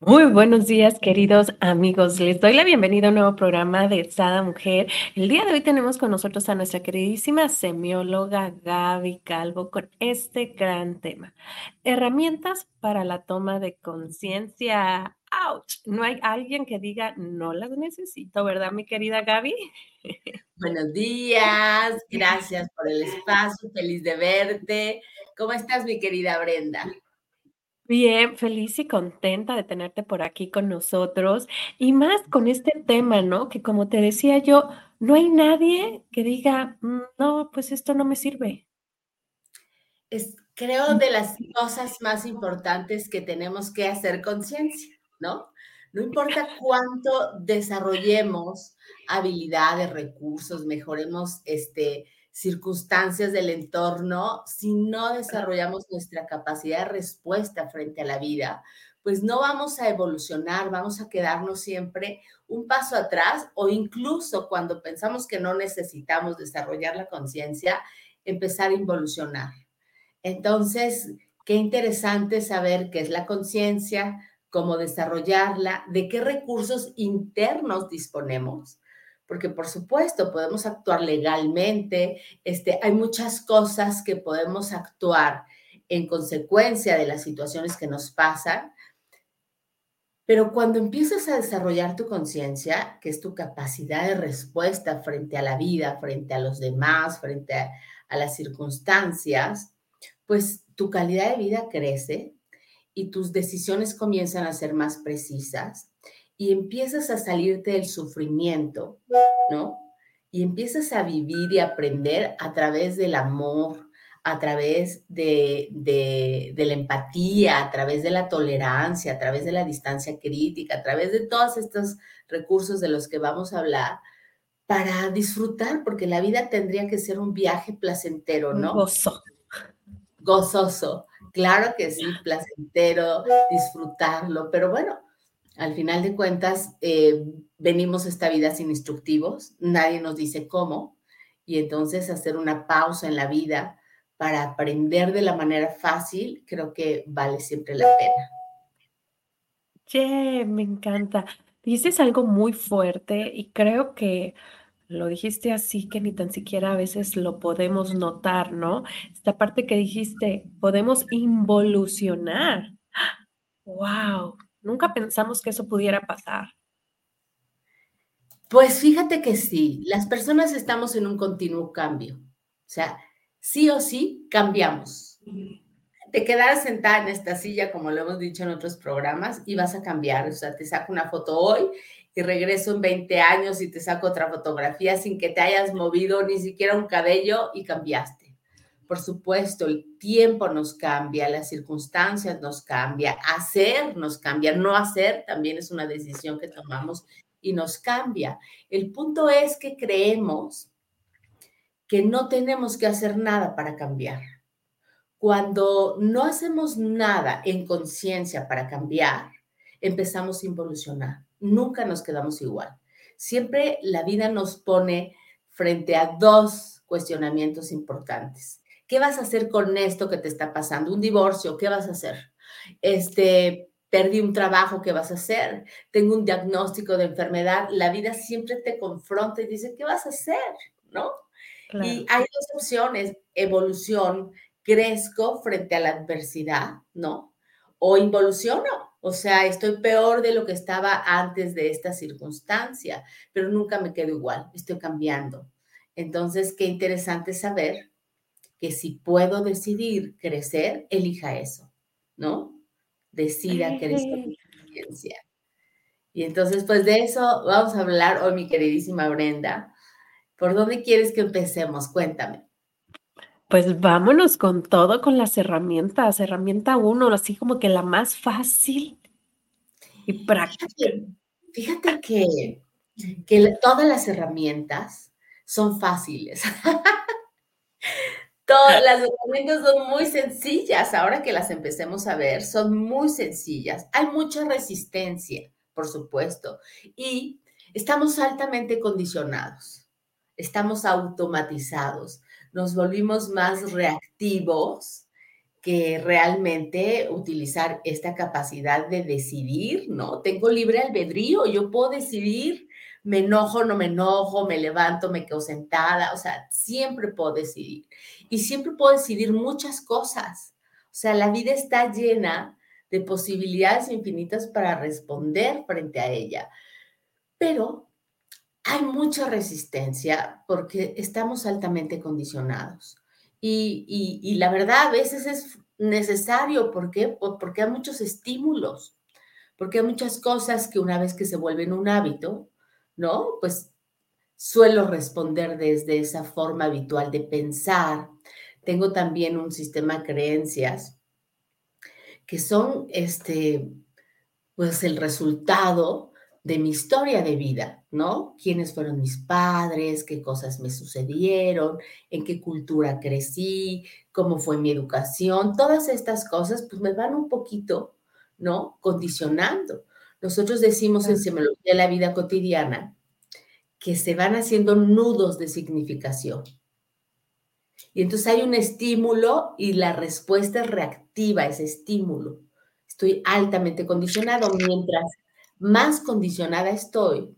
Muy buenos días, queridos amigos. Les doy la bienvenida a un nuevo programa de Sada Mujer. El día de hoy tenemos con nosotros a nuestra queridísima semióloga Gaby Calvo con este gran tema. Herramientas para la toma de conciencia. ¡Auch! No hay alguien que diga, no las necesito, ¿verdad, mi querida Gaby? Buenos días, gracias por el espacio, feliz de verte. ¿Cómo estás, mi querida Brenda? Bien, feliz y contenta de tenerte por aquí con nosotros y más con este tema, ¿no? Que como te decía yo, no hay nadie que diga, "Mm, no, pues esto no me sirve. Es, creo, de las cosas más importantes que tenemos que hacer conciencia, ¿no? No importa cuánto desarrollemos habilidades, recursos, mejoremos este, circunstancias del entorno, si no desarrollamos nuestra capacidad de respuesta frente a la vida, pues no vamos a evolucionar, vamos a quedarnos siempre un paso atrás o incluso cuando pensamos que no necesitamos desarrollar la conciencia, empezar a involucionar. Entonces, qué interesante saber qué es la conciencia, cómo desarrollarla, de qué recursos internos disponemos porque por supuesto podemos actuar legalmente, este, hay muchas cosas que podemos actuar en consecuencia de las situaciones que nos pasan, pero cuando empiezas a desarrollar tu conciencia, que es tu capacidad de respuesta frente a la vida, frente a los demás, frente a, a las circunstancias, pues tu calidad de vida crece y tus decisiones comienzan a ser más precisas y empiezas a salirte del sufrimiento, ¿no? Y empiezas a vivir y aprender a través del amor, a través de, de, de, la empatía, a través de la tolerancia, a través de la distancia crítica, a través de todos estos recursos de los que vamos a hablar, para disfrutar, porque la vida tendría que ser un viaje placentero, ¿no? Gozo. Gozoso. Claro que sí, placentero, disfrutarlo, pero bueno, al final de cuentas, eh, venimos esta vida sin instructivos, nadie nos dice cómo, y entonces hacer una pausa en la vida para aprender de la manera fácil, creo que vale siempre la pena. Che, me encanta. Dices algo muy fuerte y creo que lo dijiste así que ni tan siquiera a veces lo podemos notar, ¿no? Esta parte que dijiste, podemos involucionar. ¡Wow! Nunca pensamos que eso pudiera pasar. Pues fíjate que sí, las personas estamos en un continuo cambio. O sea, sí o sí cambiamos. Te quedas sentada en esta silla, como lo hemos dicho en otros programas, y vas a cambiar. O sea, te saco una foto hoy y regreso en 20 años y te saco otra fotografía sin que te hayas movido ni siquiera un cabello y cambiaste. Por supuesto, el tiempo nos cambia, las circunstancias nos cambia, hacer nos cambia, no hacer también es una decisión que tomamos y nos cambia. El punto es que creemos que no tenemos que hacer nada para cambiar. Cuando no hacemos nada en conciencia para cambiar, empezamos a involucionar. Nunca nos quedamos igual. Siempre la vida nos pone frente a dos cuestionamientos importantes. ¿Qué vas a hacer con esto que te está pasando? Un divorcio, ¿qué vas a hacer? Este, perdí un trabajo, ¿qué vas a hacer? Tengo un diagnóstico de enfermedad. La vida siempre te confronta y dice, ¿qué vas a hacer? ¿No? Claro. Y hay dos opciones, evolución, crezco frente a la adversidad, ¿no? O involuciono, o sea, estoy peor de lo que estaba antes de esta circunstancia, pero nunca me quedo igual, estoy cambiando. Entonces, qué interesante saber que si puedo decidir crecer, elija eso, ¿no? Decida crecer conciencia. Y entonces, pues de eso vamos a hablar hoy, mi queridísima Brenda. ¿Por dónde quieres que empecemos? Cuéntame. Pues vámonos con todo, con las herramientas. Herramienta uno, así como que la más fácil y práctica. Fíjate, fíjate que, que todas las herramientas son fáciles. Todas las herramientas son muy sencillas, ahora que las empecemos a ver, son muy sencillas. Hay mucha resistencia, por supuesto, y estamos altamente condicionados, estamos automatizados, nos volvimos más reactivos que realmente utilizar esta capacidad de decidir, ¿no? Tengo libre albedrío, yo puedo decidir, me enojo, no me enojo, me levanto, me quedo sentada, o sea, siempre puedo decidir. Y siempre puedo decidir muchas cosas. O sea, la vida está llena de posibilidades infinitas para responder frente a ella. Pero hay mucha resistencia porque estamos altamente condicionados. Y, la verdad, a veces es necesario. ¿Por qué? Porque hay muchos estímulos, porque hay muchas cosas que una vez que se vuelven un hábito, ¿no? Pues suelo responder desde esa forma habitual de pensar. Tengo también un sistema de creencias que son, este, pues el resultado de mi historia de vida, ¿no? ¿Quiénes fueron mis padres? ¿Qué cosas me sucedieron? ¿En qué cultura crecí? ¿Cómo fue mi educación? Todas estas cosas, pues me van un poquito, ¿no? Condicionando. Nosotros decimos en Semiología de la Vida Cotidiana que se van haciendo nudos de significación. Y entonces hay un estímulo y la respuesta es reactiva a ese estímulo. Estoy altamente condicionado mientras más condicionada estoy,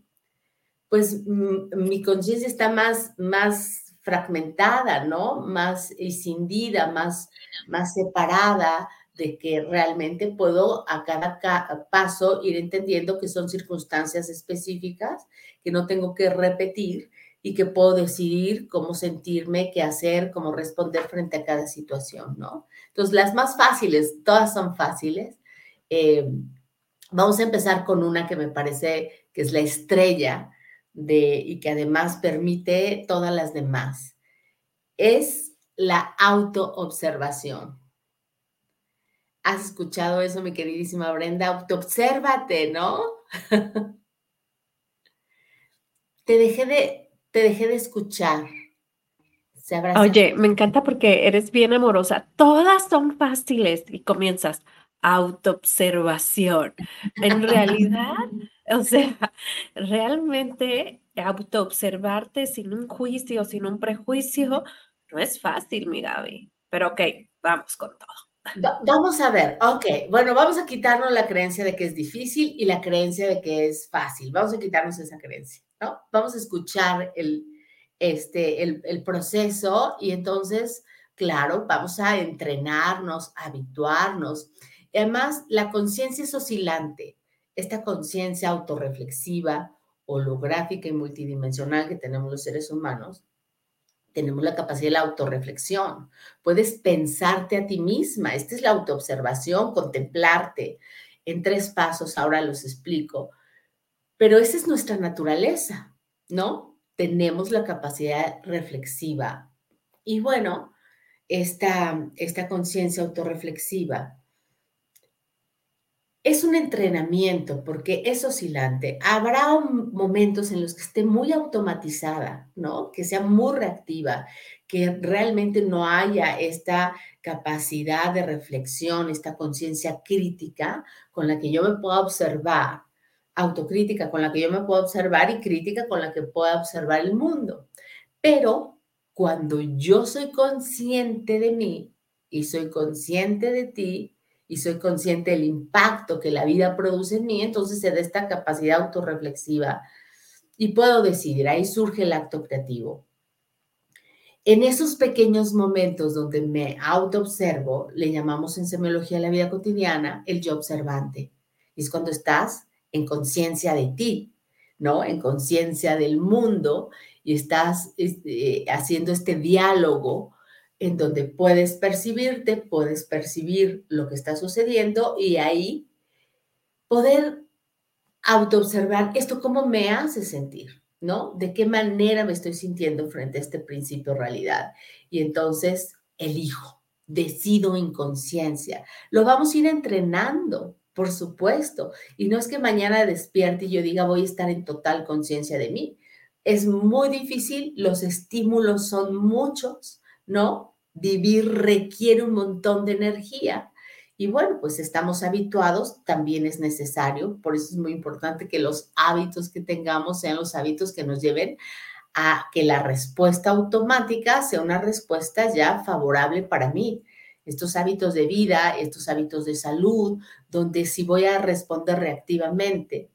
pues mm, mi conciencia está más, más fragmentada, ¿no? Más escindida, más, más separada de que realmente puedo a cada paso ir entendiendo que son circunstancias específicas que no tengo que repetir y que puedo decidir cómo sentirme, qué hacer, cómo responder frente a cada situación, ¿no? Entonces, las más fáciles, todas son fáciles. Eh, Vamos a empezar con una que me parece que es la estrella de, y que además permite todas las demás. Es la autoobservación. ¿Has escuchado eso, mi queridísima Brenda? Autoobsérvate, ¿no? te dejé de, te dejé de escuchar. Oye, me encanta porque eres bien amorosa. Todas son fáciles y comienzas autoobservación. En realidad, o sea, realmente autoobservarte sin un juicio, sin un prejuicio, no es fácil, mi Gaby. Pero ok, vamos con todo. Vamos a ver, ok, bueno, vamos a quitarnos la creencia de que es difícil y la creencia de que es fácil. Vamos a quitarnos esa creencia, ¿no? Vamos a escuchar el, este, el, el proceso y entonces, claro, vamos a entrenarnos, a habituarnos además, la conciencia es oscilante. Esta conciencia autorreflexiva, holográfica y multidimensional que tenemos los seres humanos, tenemos la capacidad de la autorreflexión. Puedes pensarte a ti misma. Esta es la autoobservación, contemplarte. En tres pasos, ahora los explico. Pero esa es nuestra naturaleza, ¿no? Tenemos la capacidad reflexiva. Y bueno, esta, esta conciencia autorreflexiva es un entrenamiento porque es oscilante. Habrá momentos en los que esté muy automatizada, ¿no? Que sea muy reactiva, que realmente no haya esta capacidad de reflexión, esta conciencia crítica con la que yo me pueda observar, autocrítica con la que yo me puedo observar y crítica con la que pueda observar el mundo. Pero cuando yo soy consciente de mí y soy consciente de ti, y soy consciente del impacto que la vida produce en mí, entonces se da esta capacidad autorreflexiva y puedo decidir, ahí surge el acto creativo. En esos pequeños momentos donde me autoobservo, le llamamos en semiología la vida cotidiana el yo observante. Es cuando estás en conciencia de ti, ¿no? En conciencia del mundo y estás este, haciendo este diálogo en donde puedes percibirte, puedes percibir lo que está sucediendo y ahí poder autoobservar esto cómo me hace sentir, ¿no? De qué manera me estoy sintiendo frente a este principio realidad. Y entonces elijo, decido en conciencia. Lo vamos a ir entrenando, por supuesto. Y no es que mañana despierte y yo diga voy a estar en total conciencia de mí. Es muy difícil, los estímulos son muchos, ¿no? Vivir requiere un montón de energía. Y bueno, pues estamos habituados, también es necesario, por eso es muy importante que los hábitos que tengamos sean los hábitos que nos lleven a que la respuesta automática sea una respuesta ya favorable para mí. estos hábitos de vida, estos hábitos de salud, donde si voy a responder reactivamente,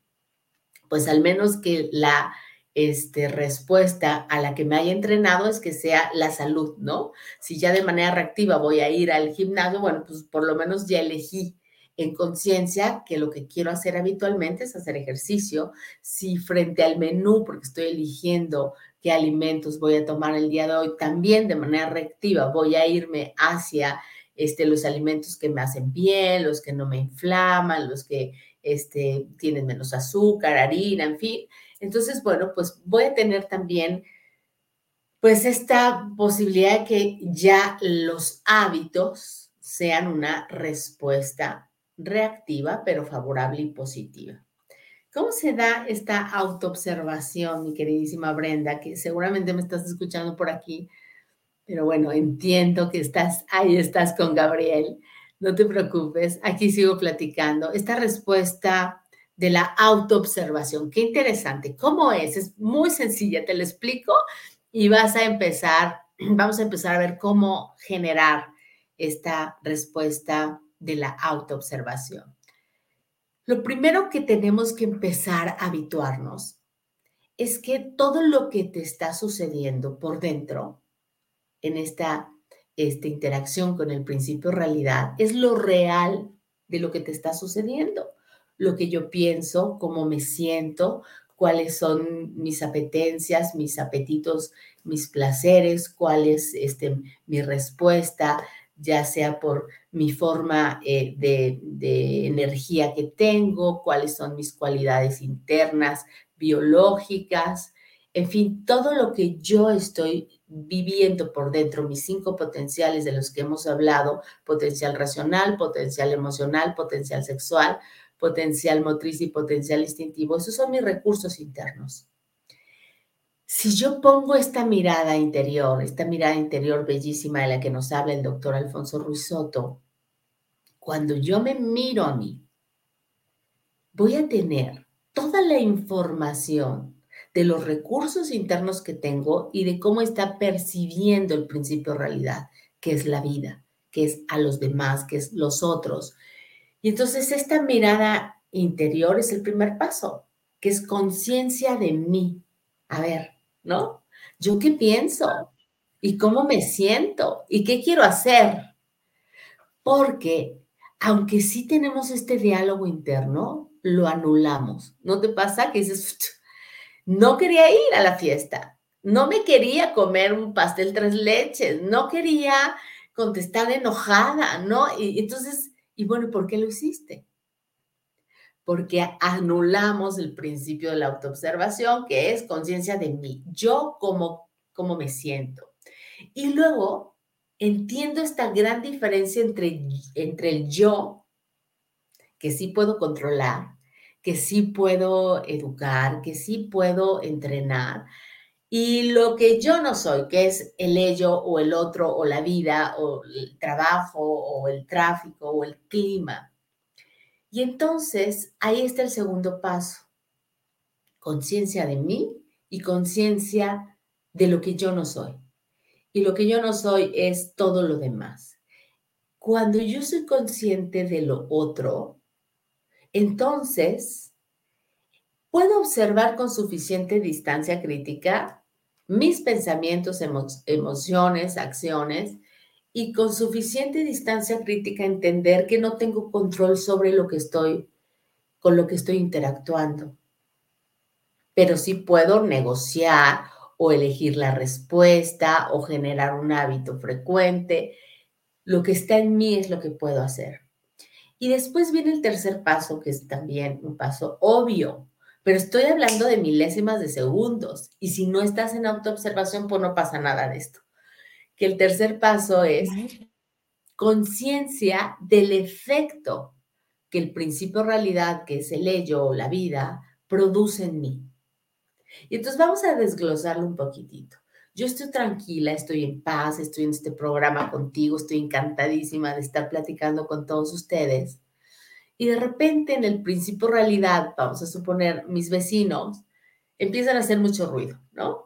pues al menos que la este, respuesta a la que me haya entrenado es que sea la salud, ¿no? Si ya de manera reactiva voy a ir al gimnasio, bueno, pues por lo menos ya elegí en conciencia que lo que quiero hacer habitualmente es hacer ejercicio. Si frente al menú, porque estoy eligiendo qué alimentos voy a tomar el día de hoy, también de manera reactiva voy a irme hacia este, los alimentos que me hacen bien, los que no me inflaman, los que este, tienen menos azúcar, harina, en fin. Entonces, bueno, pues voy a tener también pues esta posibilidad de que ya los hábitos sean una respuesta reactiva, pero favorable y positiva. ¿Cómo se da esta autoobservación, mi queridísima Brenda, que seguramente me estás escuchando por aquí? Pero bueno, entiendo que estás, ahí estás con Gabriel. No te preocupes, aquí sigo platicando. Esta respuesta de la autoobservación, qué interesante. ¿Cómo es? Es muy sencilla, te lo explico y vas a empezar, vamos a empezar a ver cómo generar esta respuesta de la autoobservación. Lo primero que tenemos que empezar a habituarnos es que todo lo que te está sucediendo por dentro, en esta, esta interacción con el principio realidad, es lo real de lo que te está sucediendo. Lo que yo pienso, cómo me siento, cuáles son mis apetencias, mis apetitos, mis placeres, cuál es este, mi respuesta, ya sea por mi forma eh, de, energía que tengo, cuáles son mis cualidades internas, biológicas, en fin, todo lo que yo estoy viviendo por dentro, mis cinco potenciales de los que hemos hablado, potencial racional, potencial emocional, potencial sexual, potencial motriz y potencial instintivo, esos son mis recursos internos si yo pongo esta mirada interior, esta mirada interior bellísima de la que nos habla el doctor Alfonso Ruiz Soto, cuando yo me miro a mí, voy a tener toda la información de los recursos internos que tengo y de cómo está percibiendo el principio realidad, que es la vida, que es a los demás, que es los otros. Y entonces esta mirada interior es el primer paso, que es conciencia de mí. A ver, ¿no? ¿Yo qué pienso? ¿Y cómo me siento? ¿Y qué quiero hacer? Porque aunque sí tenemos este diálogo interno, lo anulamos. ¿No te pasa que dices, no quería ir a la fiesta, no me quería comer un pastel tres leches, no quería contestar enojada, ¿no? Y entonces, y bueno, ¿por qué lo hiciste? porque anulamos el principio de la autoobservación, que es conciencia de mí, yo como, como me siento. Y luego entiendo esta gran diferencia entre, entre el yo, que sí puedo controlar, que sí puedo educar, que sí puedo entrenar, y lo que yo no soy, que es el ello o el otro o la vida o el trabajo o el tráfico o el clima. Y entonces ahí está el segundo paso. Conciencia de mí y conciencia de lo que yo no soy. Y lo que yo no soy es todo lo demás. Cuando yo soy consciente de lo otro, entonces puedo observar con suficiente distancia crítica mis pensamientos, emociones, acciones y con suficiente distancia crítica entender que no tengo control sobre lo que estoy, con lo que estoy interactuando. Pero sí puedo negociar o elegir la respuesta o generar un hábito frecuente. Lo que está en mí es lo que puedo hacer. Y después viene el tercer paso, que es también un paso obvio, pero estoy hablando de milésimas de segundos. Y si no estás en autoobservación, pues no pasa nada de esto que el tercer paso es conciencia del efecto que el principio realidad, que es el ello o la vida, produce en mí. Y entonces vamos a desglosarlo un poquitito. Yo estoy tranquila, estoy en paz, estoy en este programa contigo, estoy encantadísima de estar platicando con todos ustedes. Y de repente en el principio realidad, vamos a suponer, mis vecinos empiezan a hacer mucho ruido, ¿no?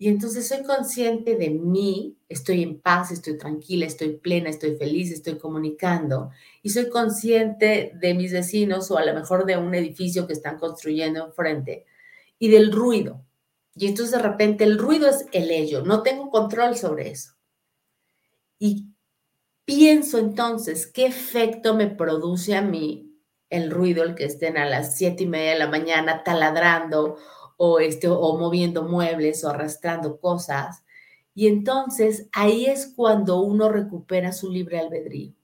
Y entonces soy consciente de mí, estoy en paz, estoy tranquila, estoy plena, estoy feliz, estoy comunicando. Y soy consciente de mis vecinos o a lo mejor de un edificio que están construyendo enfrente y del ruido. Y entonces de repente el ruido es el ello, no tengo control sobre eso. Y pienso entonces qué efecto me produce a mí el ruido, el que estén a las siete y media de la mañana taladrando o, este, o moviendo muebles o arrastrando cosas. Y entonces ahí es cuando uno recupera su libre albedrío.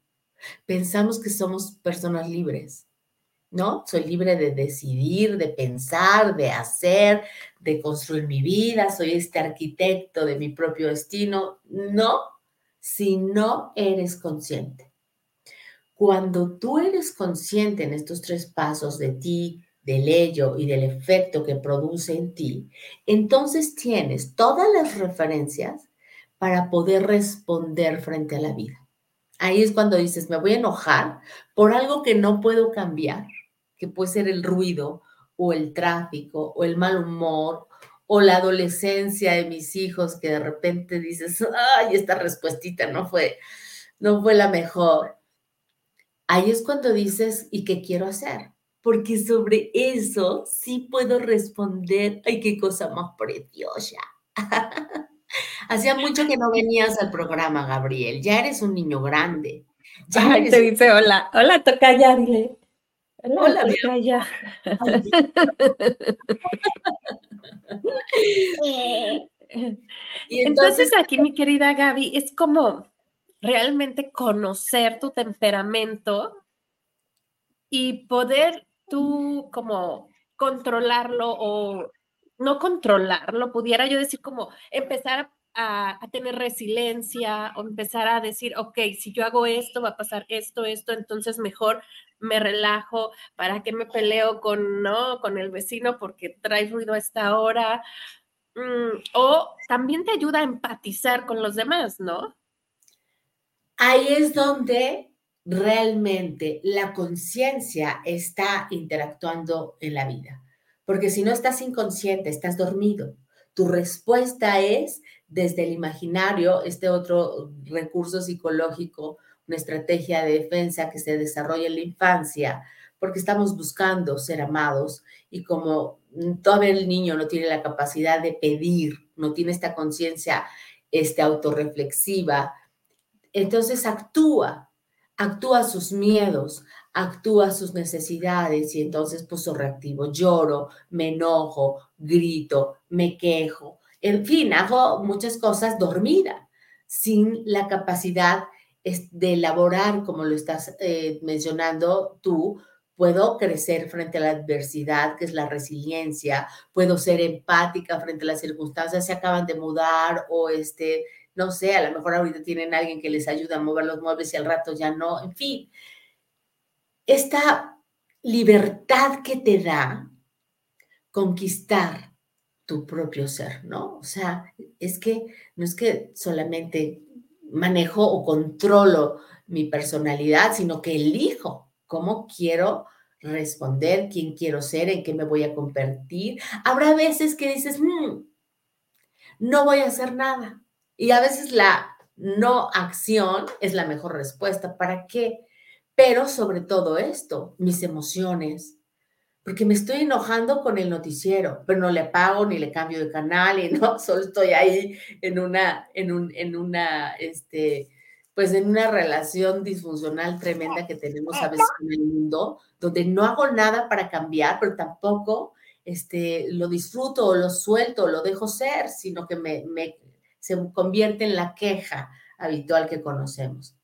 Pensamos que somos personas libres, ¿no? Soy libre de decidir, de pensar, de hacer, de construir mi vida, soy este arquitecto de mi propio destino. No, si no eres consciente. Cuando tú eres consciente en estos tres pasos de ti, del ello y del efecto que produce en ti, entonces tienes todas las referencias para poder responder frente a la vida. Ahí es cuando dices, me voy a enojar por algo que no puedo cambiar, que puede ser el ruido o el tráfico o el mal humor o la adolescencia de mis hijos que de repente dices, ay, esta respuestita no fue, no fue la mejor. Ahí es cuando dices, ¿y qué quiero hacer? porque sobre eso sí puedo responder. Ay, qué cosa más preciosa. Hacía mucho que no venías al programa, Gabriel. Ya eres un niño grande. Ya te dice hola. Hola, toca ya, dile. Hola, toca ya. y entonces aquí, mi querida Gaby, es como realmente conocer tu temperamento y poder tú como controlarlo o no controlarlo, pudiera yo decir como empezar a, tener resiliencia o empezar a decir, ok, si yo hago esto, va a pasar esto, esto, entonces mejor me relajo, ¿para qué me peleo con, no, con el vecino porque trae ruido a esta hora? Mm, o también te ayuda a empatizar con los demás, ¿no? Ahí es donde realmente la conciencia está interactuando en la vida. Porque si no estás inconsciente, estás dormido. Tu respuesta es desde el imaginario, este otro recurso psicológico, una estrategia de defensa que se desarrolla en la infancia, porque estamos buscando ser amados y como todavía el niño no tiene la capacidad de pedir, no tiene esta conciencia este, autorreflexiva, entonces actúa actúa sus miedos, actúa sus necesidades y entonces puso reactivo, lloro, me enojo, grito, me quejo, en fin, hago muchas cosas dormida, sin la capacidad de elaborar, como lo estás eh, mencionando tú, puedo crecer frente a la adversidad, que es la resiliencia, puedo ser empática frente a las circunstancias, se acaban de mudar o este, no sé, a lo mejor ahorita tienen alguien que les ayuda a mover los muebles y al rato ya no, en fin. Esta libertad que te da conquistar tu propio ser, ¿no? O sea, es que no es que solamente manejo o controlo mi personalidad, sino que elijo cómo quiero responder, quién quiero ser, en qué me voy a convertir. Habrá veces que dices, mm, no voy a hacer nada, y a veces la no acción es la mejor respuesta. ¿Para qué? Pero sobre todo esto, mis emociones, porque me estoy enojando con el noticiero, pero no le apago ni le cambio de canal y no, solo estoy ahí en una, en un, en una, este, pues en una relación disfuncional tremenda que tenemos a veces en el mundo, donde no hago nada para cambiar, pero tampoco este, lo disfruto o lo suelto o lo dejo ser, sino que me, me se convierte en la queja habitual que conocemos.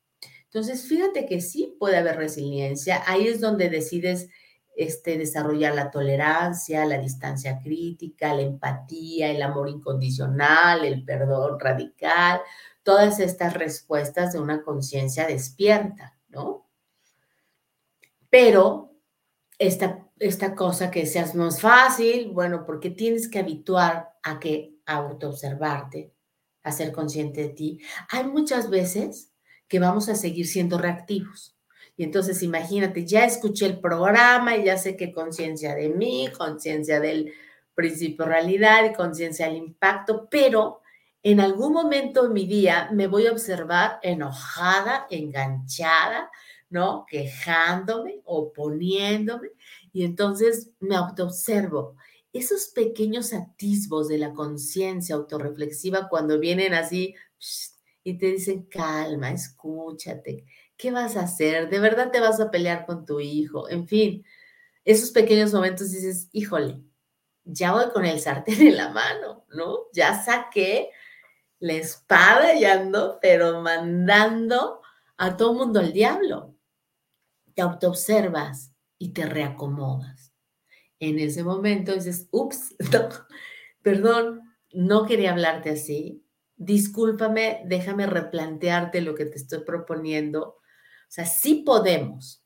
Entonces, fíjate que sí puede haber resiliencia. Ahí es donde decides este, desarrollar la tolerancia, la distancia crítica, la empatía, el amor incondicional, el perdón radical, todas estas respuestas de una conciencia despierta, ¿no? Pero esta, esta cosa que seas más fácil, bueno, porque tienes que habituar a que autoobservarte, a ser consciente de ti. Hay muchas veces que vamos a seguir siendo reactivos. Y entonces imagínate, ya escuché el programa y ya sé qué conciencia de mí, conciencia del principio realidad y conciencia del impacto, pero en algún momento en mi día me voy a observar enojada, enganchada, ¿no? Quejándome, oponiéndome, y entonces me autoobservo. Esos pequeños atisbos de la conciencia autorreflexiva cuando vienen así y te dicen, calma, escúchate, ¿qué vas a hacer? ¿De verdad te vas a pelear con tu hijo? En fin, esos pequeños momentos dices, híjole, ya voy con el sartén en la mano, ¿no? Ya saqué la espada y ando, pero mandando a todo mundo al diablo. Te autoobservas y te reacomodas. En ese momento dices, ups, perdón, no quería hablarte así. Discúlpame, déjame replantearte lo que te estoy proponiendo. O sea, sí podemos.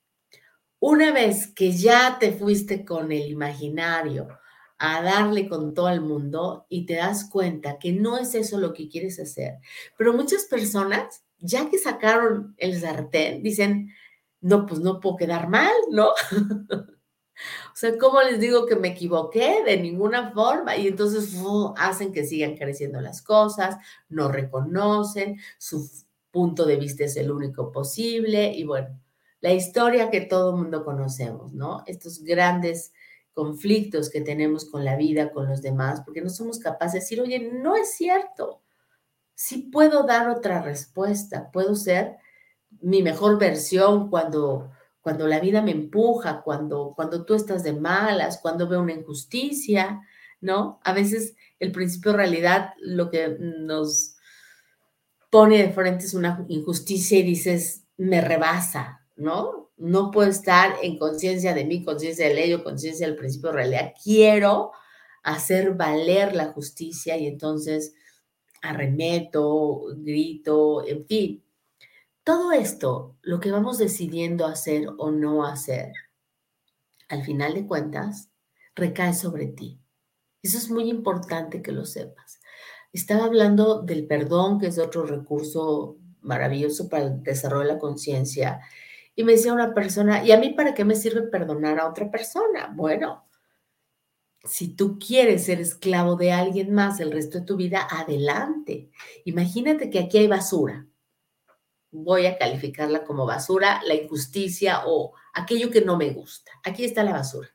Una vez que ya te fuiste con el imaginario a darle con todo el mundo y te das cuenta que no es eso lo que quieres hacer, pero muchas personas, ya que sacaron el sartén, dicen, no, pues no puedo quedar mal, ¿no? o sea, ¿cómo les digo que me equivoqué? De ninguna forma. Y entonces hacen que sigan creciendo las cosas, no reconocen, su punto de vista es el único posible. Y bueno, la historia que todo el mundo conocemos, ¿no? Estos grandes conflictos que tenemos con la vida, con los demás, porque no somos capaces de decir, oye, no es cierto. Sí puedo dar otra respuesta, puedo ser mi mejor versión cuando, cuando la vida me empuja, cuando, cuando tú estás de malas, cuando veo una injusticia, ¿no? A veces el principio de realidad lo que nos pone de frente una injusticia y dices, me rebasa, ¿no? No puedo estar en conciencia de mí, conciencia de ley conciencia del principio de realidad. Quiero hacer valer la justicia y entonces arremeto, grito, en fin, todo esto, lo que vamos decidiendo hacer o no hacer, al final de cuentas, recae sobre ti. Eso es muy importante que lo sepas. Estaba hablando del perdón, que es otro recurso maravilloso para el desarrollo de la conciencia. Y me decía una persona, ¿y a mí para qué me sirve perdonar a otra persona? Bueno, si tú quieres ser esclavo de alguien más el resto de tu vida, adelante. Imagínate que aquí hay basura voy a calificarla como basura, la injusticia o aquello que no me gusta. Aquí está la basura.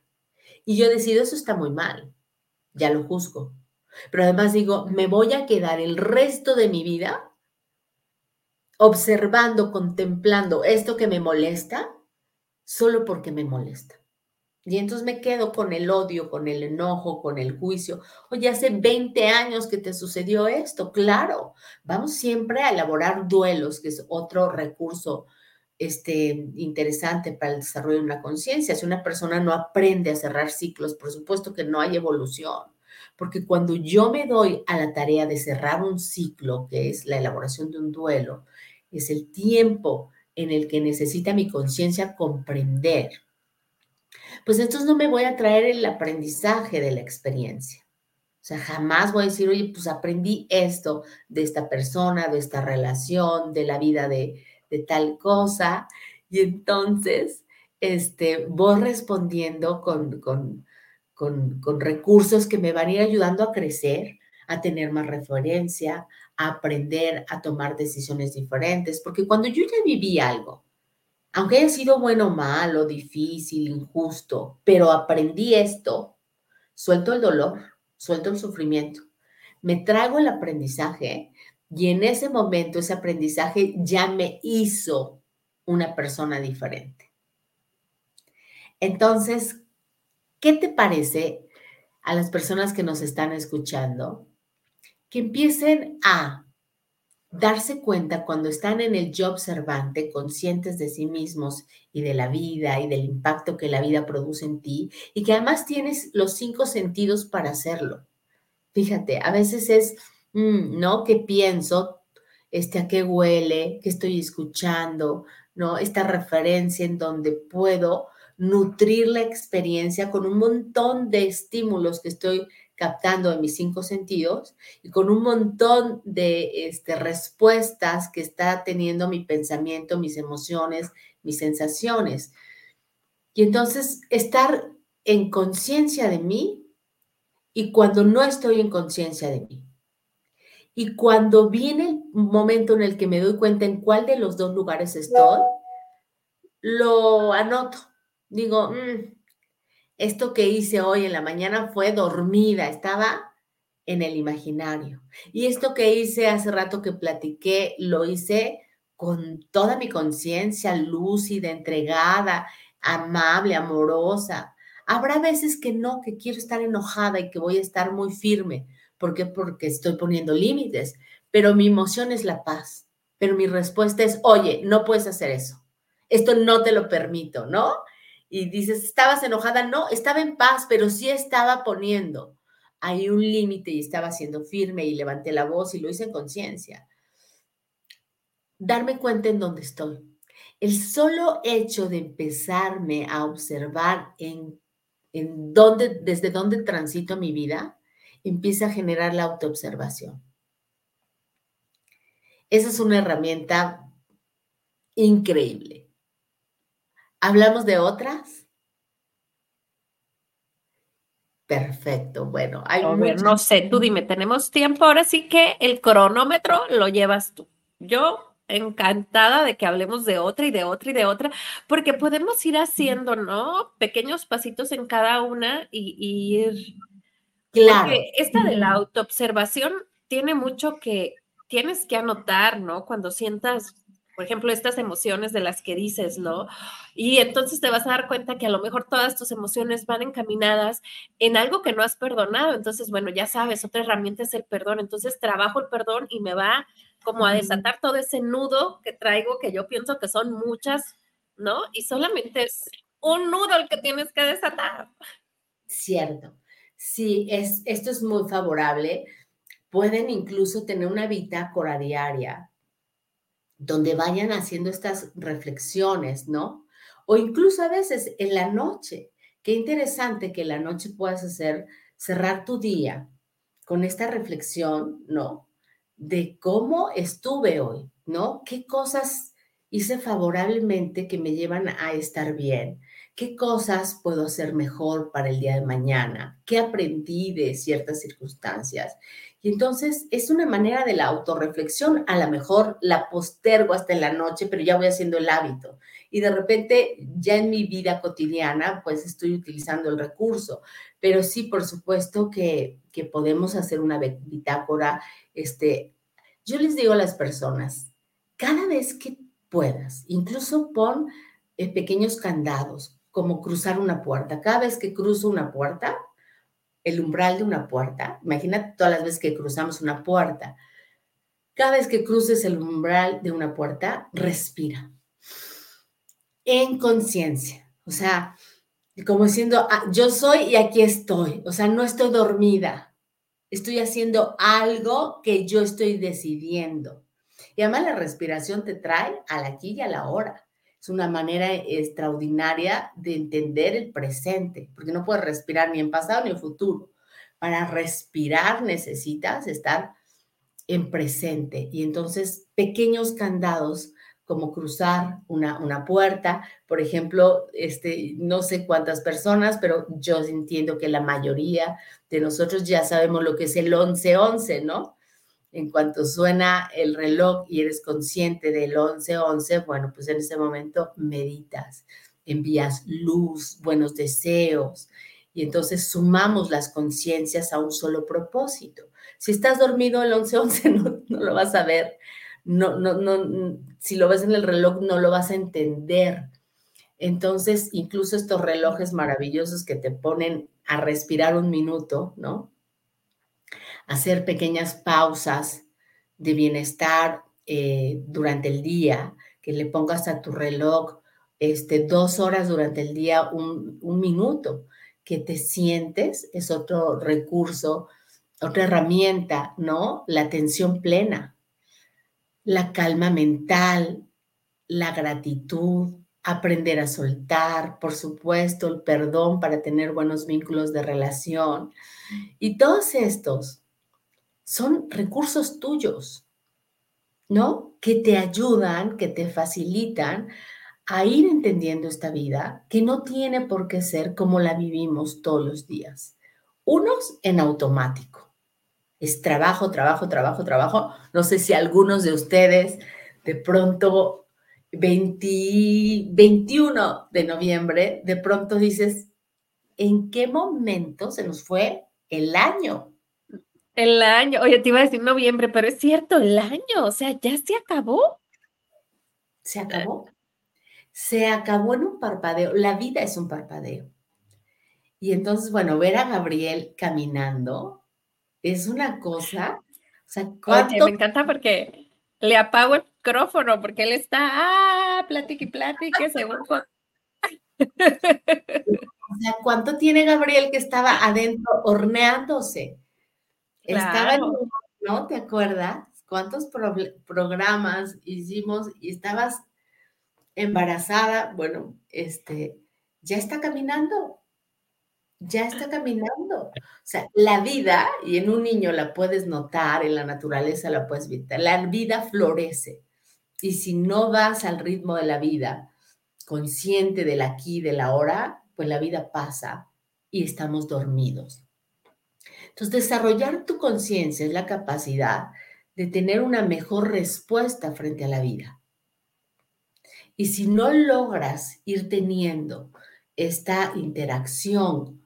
Y yo decido, eso está muy mal, ya lo juzgo. Pero además digo, me voy a quedar el resto de mi vida observando, contemplando esto que me molesta, solo porque me molesta. Y entonces me quedo con el odio, con el enojo, con el juicio. Oye, hace 20 años que te sucedió esto, claro. Vamos siempre a elaborar duelos, que es otro recurso este, interesante para el desarrollo de una conciencia. Si una persona no aprende a cerrar ciclos, por supuesto que no hay evolución. Porque cuando yo me doy a la tarea de cerrar un ciclo, que es la elaboración de un duelo, es el tiempo en el que necesita mi conciencia comprender pues entonces no me voy a traer el aprendizaje de la experiencia. O sea, jamás voy a decir, oye, pues aprendí esto de esta persona, de esta relación, de la vida de, tal cosa. Y entonces, este, voy respondiendo con, con, con recursos que me van a ir ayudando a crecer, a tener más referencia, a aprender a tomar decisiones diferentes. Porque cuando yo ya viví algo, aunque haya sido bueno, malo, difícil, injusto, pero aprendí esto, suelto el dolor, suelto el sufrimiento, me trago el aprendizaje y en ese momento ese aprendizaje ya me hizo una persona diferente. Entonces, ¿qué te parece a las personas que nos están escuchando que empiecen a darse cuenta cuando están en el yo observante, conscientes de sí mismos y de la vida y del impacto que la vida produce en ti y que además tienes los cinco sentidos para hacerlo. Fíjate, a veces es, mm, ¿no? ¿Qué pienso? Este, ¿A qué huele? ¿Qué estoy escuchando? ¿No? Esta referencia en donde puedo nutrir la experiencia con un montón de estímulos que estoy captando en mis cinco sentidos y con un montón de este, respuestas que está teniendo mi pensamiento, mis emociones, mis sensaciones. Y entonces estar en conciencia de mí y cuando no estoy en conciencia de mí. Y cuando viene el momento en el que me doy cuenta en cuál de los dos lugares estoy, lo anoto. Digo, mm, esto que hice hoy en la mañana fue dormida, estaba en el imaginario. Y esto que hice hace rato que platiqué, lo hice con toda mi conciencia lúcida, entregada, amable, amorosa. Habrá veces que no, que quiero estar enojada y que voy a estar muy firme. ¿Por qué? Porque estoy poniendo límites. Pero mi emoción es la paz. Pero mi respuesta es, oye, no puedes hacer eso. Esto no te lo permito, ¿no? Y dices, ¿estabas enojada? No, estaba en paz, pero sí estaba poniendo ahí un límite y estaba siendo firme y levanté la voz y lo hice en conciencia darme cuenta en dónde estoy. El solo hecho de empezarme a observar en, en dónde, desde dónde transito mi vida, empieza a generar la autoobservación. Esa es una herramienta increíble. ¿Hablamos de otras? Perfecto, bueno. Hay a ver, no sé, tú dime, tenemos tiempo, ahora sí que el cronómetro lo llevas tú. Yo encantada de que hablemos de otra y de otra y de otra, porque podemos ir haciendo, ¿no? Pequeños pasitos en cada una y, ir. Claro. Porque esta de la autoobservación tiene mucho que tienes que anotar, ¿no? Cuando sientas, por ejemplo, estas emociones de las que dices, ¿no? Y entonces te vas a dar cuenta que a lo mejor todas tus emociones van encaminadas en algo que no has perdonado. Entonces, bueno, ya sabes, otra herramienta es el perdón. Entonces, trabajo el perdón y me va como a desatar todo ese nudo que traigo, que yo pienso que son muchas, ¿no? Y solamente es un nudo el que tienes que desatar. Cierto. Sí, es, esto es muy favorable. Pueden incluso tener una bitácora diaria donde vayan haciendo estas reflexiones, ¿no? O incluso a veces en la noche. Qué interesante que en la noche puedas hacer, cerrar tu día con esta reflexión, ¿no? de cómo estuve hoy, ¿no? ¿Qué cosas hice favorablemente que me llevan a estar bien? ¿Qué cosas puedo hacer mejor para el día de mañana? ¿Qué aprendí de ciertas circunstancias? Y entonces es una manera de la autorreflexión. A lo mejor la postergo hasta en la noche, pero ya voy haciendo el hábito. Y de repente ya en mi vida cotidiana, pues estoy utilizando el recurso. Pero sí, por supuesto que, que podemos hacer una bitácora este, yo les digo a las personas, cada vez que puedas, incluso pon eh, pequeños candados, como cruzar una puerta. Cada vez que cruzo una puerta, el umbral de una puerta, imagínate todas las veces que cruzamos una puerta. Cada vez que cruces el umbral de una puerta, respira. En conciencia. O sea, como diciendo, ah, yo soy y aquí estoy. O sea, no estoy dormida estoy haciendo algo que yo estoy decidiendo. Y además la respiración te trae al aquí y a la hora. Es una manera extraordinaria de entender el presente, porque no puedes respirar ni en pasado ni en futuro. Para respirar necesitas estar en presente. Y entonces pequeños candados como cruzar una, una puerta. Por ejemplo, este, no sé cuántas personas, pero yo entiendo que la mayoría de nosotros ya sabemos lo que es el 1111, ¿no? En cuanto suena el reloj y eres consciente del 1111, bueno, pues en ese momento meditas, envías luz, buenos deseos, y entonces sumamos las conciencias a un solo propósito. Si estás dormido el 1111 no, no lo vas a ver, no, no, no, si lo ves en el reloj no lo vas a entender. Entonces, incluso estos relojes maravillosos que te ponen a respirar un minuto, ¿no? Hacer pequeñas pausas de bienestar eh, durante el día, que le pongas a tu reloj este, dos horas durante el día, un, un minuto, que te sientes, es otro recurso, otra herramienta, ¿no? La atención plena la calma mental, la gratitud, aprender a soltar, por supuesto, el perdón para tener buenos vínculos de relación. Y todos estos son recursos tuyos, ¿no? Que te ayudan, que te facilitan a ir entendiendo esta vida que no tiene por qué ser como la vivimos todos los días. unos en automático. Es trabajo, trabajo, trabajo, trabajo. No sé si algunos de ustedes de pronto 21 de noviembre, de pronto dices, ¿en qué momento se nos fue el año? El año, oye, te iba a decir noviembre, pero es cierto, el año, o sea, ya se acabó. Se acabó. Se acabó en un parpadeo. La vida es un parpadeo. Y entonces, bueno, ver a Gabriel caminando es una cosa. O sea, Oye, me encanta porque le apago el micrófono porque él está, ah, platique y platique, según. o sea, ¿cuánto tiene Gabriel que estaba adentro horneándose? Estaba en ¿no? ¿Te acuerdas? ¿Cuántos programas hicimos y estabas embarazada? Bueno, este, ya está caminando ya está caminando. O sea, la vida, y en un niño la puedes notar, en la naturaleza la puedes ver, la vida florece. Y si no vas al ritmo de la vida, consciente del aquí del ahora, pues la vida pasa y estamos dormidos. Entonces, desarrollar tu conciencia es la capacidad de tener una mejor respuesta frente a la vida. Y si no logras ir teniendo esta interacción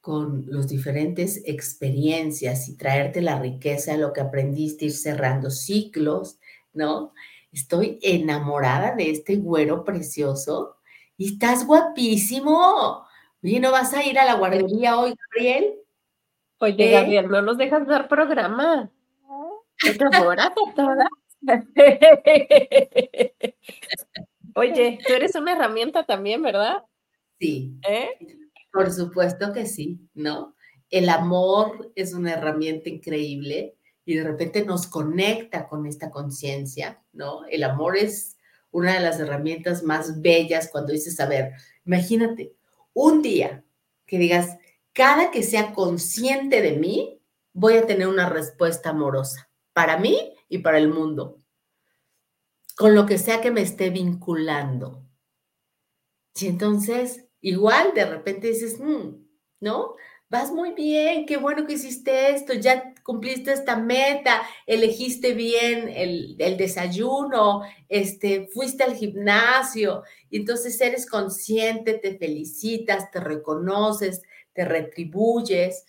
con los diferentes experiencias y traerte la riqueza de lo que aprendiste, ir cerrando ciclos, ¿no? Estoy enamorada de este güero precioso y estás guapísimo. Oye, ¿no vas a ir a la guardería hoy, Gabriel? Oye, ¿Eh? Gabriel, no nos dejas dar programa. ¿Te enamoras todas? Oye, tú eres una herramienta también, ¿verdad? Sí. ¿Eh? Por supuesto que sí, ¿no? El amor es una herramienta increíble y de repente nos conecta con esta conciencia, ¿no? El amor es una de las herramientas más bellas cuando dices, a ver, imagínate, un día que digas, cada que sea consciente de mí, voy a tener una respuesta amorosa para mí y para el mundo, con lo que sea que me esté vinculando. Y entonces igual de repente dices, mm, ¿no? Vas muy bien, qué bueno que hiciste esto, ya cumpliste esta meta, elegiste bien el, el desayuno, este, fuiste al gimnasio, y entonces eres consciente, te felicitas, te reconoces, te retribuyes,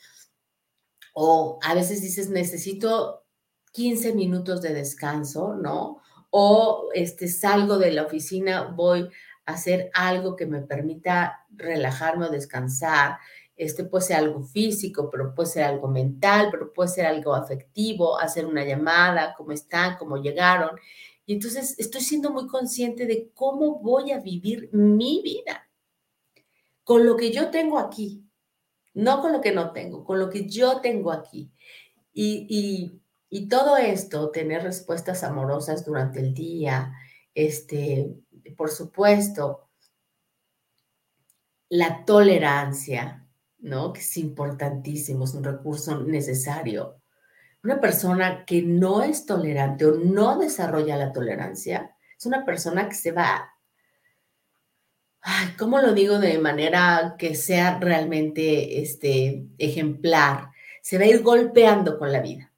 o a veces dices, necesito 15 minutos de descanso, ¿no? O este, salgo de la oficina, voy hacer algo que me permita relajarme o descansar. Este puede ser algo físico, pero puede ser algo mental, pero puede ser algo afectivo, hacer una llamada, cómo están, cómo llegaron. Y entonces estoy siendo muy consciente de cómo voy a vivir mi vida con lo que yo tengo aquí, no con lo que no tengo, con lo que yo tengo aquí. Y, y, todo esto, tener respuestas amorosas durante el día, este, por supuesto, la tolerancia, ¿no? Que es importantísimo, es un recurso necesario. Una persona que no es tolerante o no desarrolla la tolerancia es una persona que se va, ¿cómo lo digo de manera que sea realmente este, ejemplar? Se va a ir golpeando con la vida.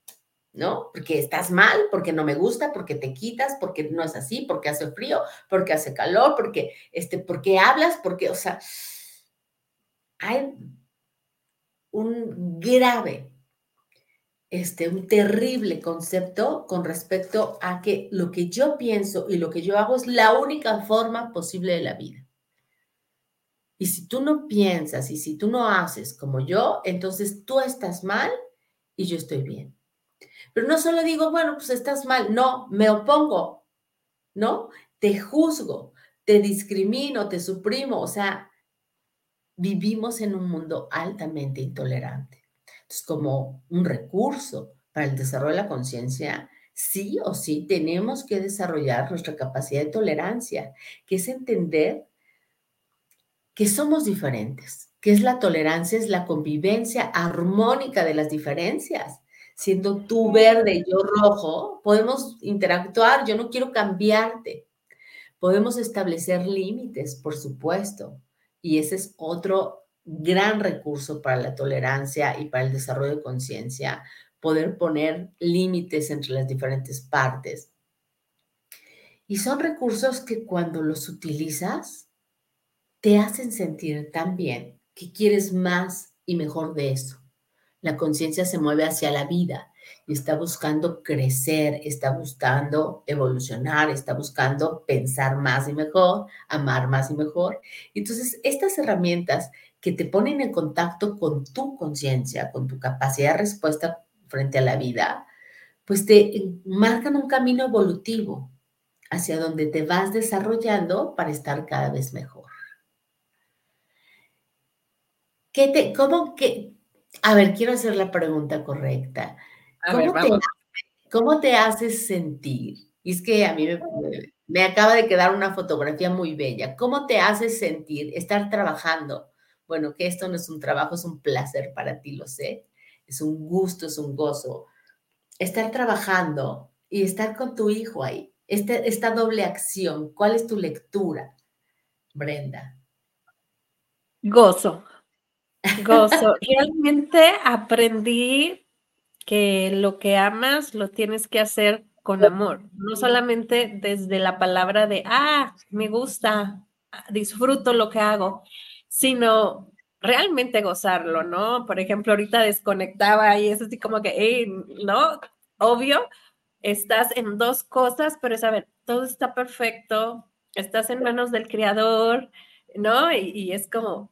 ¿no? Porque estás mal, porque no me gusta, porque te quitas, porque no es así, porque hace frío, porque hace calor, porque, este, porque hablas, porque, o sea, hay un grave, este, un terrible concepto con respecto a que lo que yo pienso y lo que yo hago es la única forma posible de la vida. Y si tú no piensas y si tú no haces como yo, entonces tú estás mal y yo estoy bien. Pero no solo digo, bueno, pues estás mal, no, me opongo, ¿no? Te juzgo, te discrimino, te suprimo, o sea, vivimos en un mundo altamente intolerante. Entonces, como un recurso para el desarrollo de la conciencia, sí o sí tenemos que desarrollar nuestra capacidad de tolerancia, que es entender que somos diferentes, que es la tolerancia, es la convivencia armónica de las diferencias siendo tú verde y yo rojo, podemos interactuar, yo no quiero cambiarte. Podemos establecer límites, por supuesto, y ese es otro gran recurso para la tolerancia y para el desarrollo de conciencia, poder poner límites entre las diferentes partes. Y son recursos que cuando los utilizas, te hacen sentir tan bien que quieres más y mejor de eso. La conciencia se mueve hacia la vida y está buscando crecer, está buscando evolucionar, está buscando pensar más y mejor, amar más y mejor. Entonces, estas herramientas que te ponen en contacto con tu conciencia, con tu capacidad de respuesta frente a la vida, pues te marcan un camino evolutivo hacia donde te vas desarrollando para estar cada vez mejor. ¿Qué te, cómo que, a ver, quiero hacer la pregunta correcta. ¿Cómo, te, ¿Cómo, te, haces sentir? Y es que a mí me, me acaba de quedar una fotografía muy bella. ¿Cómo te haces sentir estar trabajando? Bueno, que esto no es un trabajo, es un placer para ti, lo sé. Es un gusto, es un gozo. Estar trabajando y estar con tu hijo ahí. Este, esta doble acción, ¿cuál es tu lectura, Brenda? Gozo. Gozo. Realmente aprendí que lo que amas lo tienes que hacer con amor, no solamente desde la palabra de, ah, me gusta, disfruto lo que hago, sino realmente gozarlo, ¿no? Por ejemplo, ahorita desconectaba y es así como que, hey, ¿no? Obvio, estás en dos cosas, pero es, a ver, todo está perfecto, estás en manos del creador, ¿no? Y, y es como,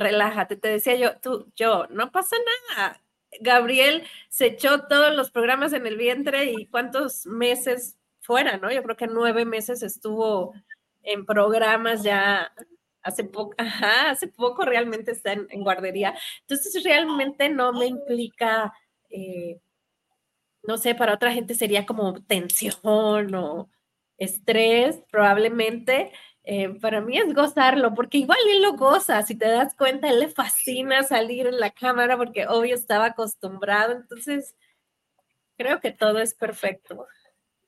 relájate, te decía yo, tú, yo, no pasa nada, Gabriel se echó todos los programas en el vientre y cuántos meses fuera, ¿no? Yo creo que nueve meses estuvo en programas ya hace poco, ajá, hace poco realmente está en, guardería. Entonces realmente no me implica, eh, no sé, para otra gente sería como tensión o estrés, probablemente, eh, para mí es gozarlo, porque igual él lo goza, si te das cuenta, él le fascina salir en la cámara porque obvio estaba acostumbrado, entonces creo que todo es perfecto.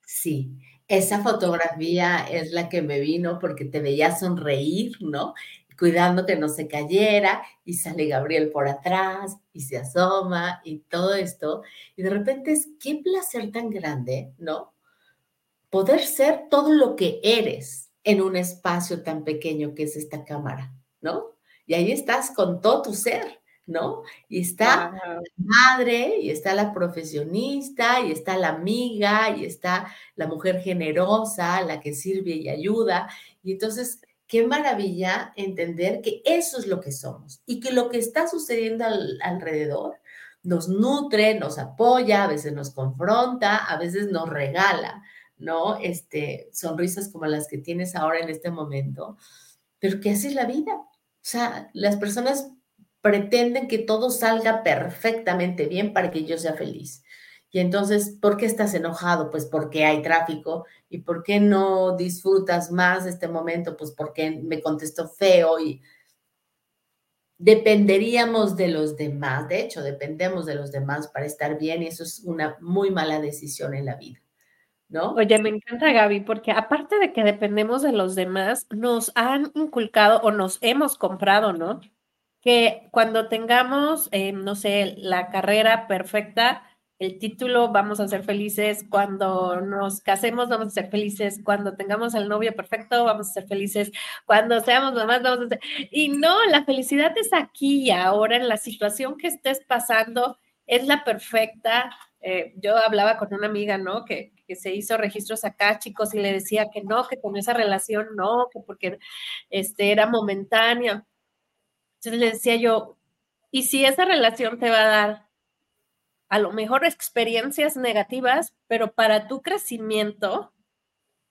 Sí, esa fotografía es la que me vino porque te veía sonreír, ¿no? Cuidando que no se cayera y sale Gabriel por atrás y se asoma y todo esto. Y de repente es qué placer tan grande, ¿no? Poder ser todo lo que eres, en un espacio tan pequeño que es esta cámara, ¿no? Y ahí estás con todo tu ser, ¿no? Y está la madre, y está la profesionista, y está la amiga, y está la mujer generosa, la que sirve y ayuda. Y entonces, qué maravilla entender que eso es lo que somos y que lo que está sucediendo alrededor nos nutre, nos apoya, a veces nos confronta, a veces nos regala, ¿no? Este, sonrisas como las que tienes ahora en este momento, pero que así es la vida. O sea, las personas pretenden que todo salga perfectamente bien para que yo sea feliz. Y entonces, ¿por qué estás enojado? Pues porque hay tráfico. ¿Y por qué no disfrutas más de este momento? Pues porque me contestó feo y dependeríamos de los demás. De hecho, dependemos de los demás para estar bien y eso es una muy mala decisión en la vida. Oye, me encanta Gaby, porque aparte de que dependemos de los demás, nos han inculcado o nos hemos comprado, ¿no? Que cuando tengamos, eh, no sé, la carrera perfecta, el título, vamos a ser felices, cuando nos casemos, vamos a ser felices, cuando tengamos el novio perfecto, vamos a ser felices, cuando seamos mamás, vamos a ser... Y no, la felicidad es aquí y ahora, en la situación que estés pasando, es la perfecta. Eh, yo hablaba con una amiga, ¿no? Que, se hizo registros acá, chicos, y le decía que no, que con esa relación no, que porque este, era momentánea. Entonces le decía yo, ¿y si esa relación te va a dar a lo mejor experiencias negativas, pero para tu crecimiento,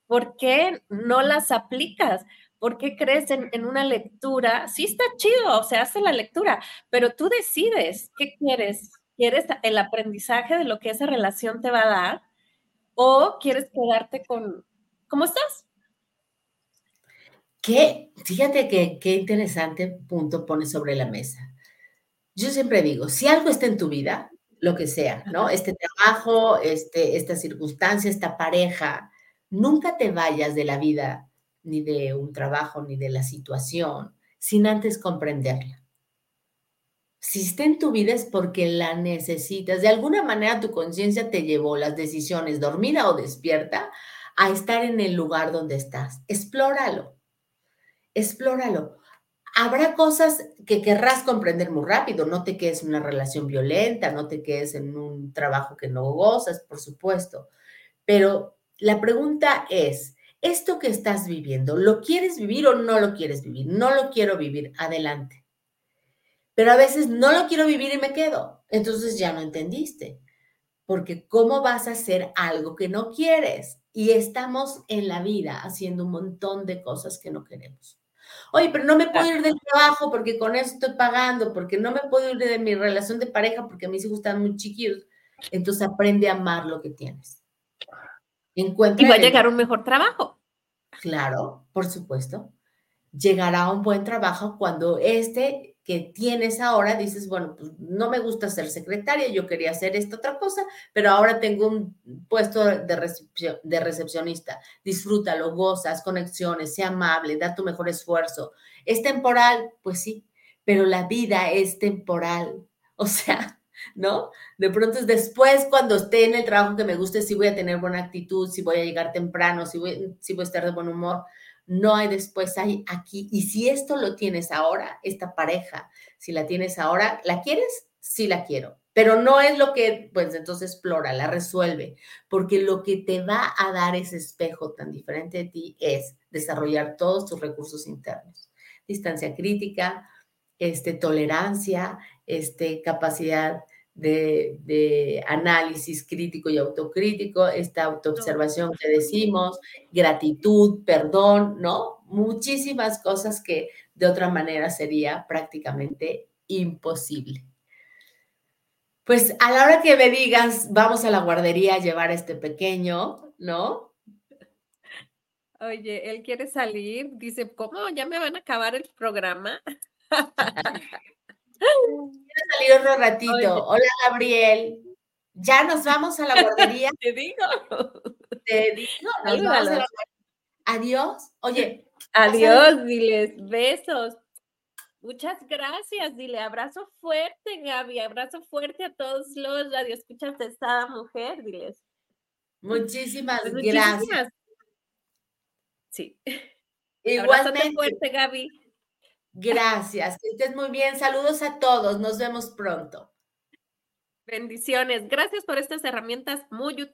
¿por qué no las aplicas? ¿Por qué crees en, en, una lectura? Sí está chido, o sea, hace la lectura, pero tú decides qué quieres. ¿Quieres el aprendizaje de lo que esa relación te va a dar? o quieres quedarte con cómo estás. Qué, fíjate que qué interesante punto pones sobre la mesa. Yo siempre digo, si algo está en tu vida, lo que sea, ¿no? Este trabajo, este, esta circunstancia, esta pareja, nunca te vayas de la vida, ni de un trabajo, ni de la situación, sin antes comprenderla. Si está en tu vida es porque la necesitas. De alguna manera tu conciencia te llevó las decisiones, dormida o despierta, a estar en el lugar donde estás. Explóralo. Explóralo. Habrá cosas que querrás comprender muy rápido. No te quedes en una relación violenta, no te quedes en un trabajo que no gozas, por supuesto. Pero la pregunta es, ¿esto que estás viviendo, lo quieres vivir o no lo quieres vivir? No lo quiero vivir. Adelante pero a veces no lo quiero vivir y me quedo. Entonces ya no entendiste. Porque ¿cómo vas a hacer algo que no quieres? Y estamos en la vida haciendo un montón de cosas que no queremos. Oye, pero no me puedo ir del trabajo porque con eso estoy pagando, porque no me puedo ir de mi relación de pareja porque a mis hijos están muy chiquitos. Entonces aprende a amar lo que tienes. Encuentra y va a llegar un mejor trabajo. Claro, por supuesto. Llegará un buen trabajo cuando este tienes ahora, dices, bueno, pues no me gusta ser secretaria, yo quería hacer esta otra cosa, pero ahora tengo un puesto de, de recepcionista. Disfrútalo, gozas, conexiones, sea amable, da tu mejor esfuerzo. ¿Es temporal? Pues sí, pero la vida es temporal. O sea, ¿no? De pronto es después, cuando esté en el trabajo que me guste, si voy a tener buena actitud, si voy a llegar temprano, si voy, si voy a estar de buen humor no hay después, hay aquí. Y si esto lo tienes ahora, esta pareja, si la tienes ahora, ¿la quieres? Sí la quiero. Pero no es lo que, pues entonces explora, la resuelve, porque lo que te va a dar ese espejo tan diferente de ti es desarrollar todos tus recursos internos. Distancia crítica, este, tolerancia, este, capacidad de, análisis crítico y autocrítico, esta autoobservación que decimos, gratitud, perdón, ¿no? Muchísimas cosas que de otra manera sería prácticamente imposible. Pues a la hora que me digas, vamos a la guardería a llevar a este pequeño, ¿no? Oye, él quiere salir, dice, ¿cómo? ¿Ya me van a acabar el programa? Quiero salir otro ratito. Hola, Gabriel. Ya nos vamos a la guardería. Te digo. Te digo, nos vamos a la Adiós. Oye. Adiós, diles, besos. Muchas gracias, dile abrazo fuerte, Gaby, abrazo fuerte a todos los radioescuchas de esta mujer, diles. Muchísimas pues gracias. Sí. Igualmente. fuerte, Gaby. Gracias, que estés muy bien. Saludos a todos, nos vemos pronto. Bendiciones. Gracias por estas herramientas muy útiles.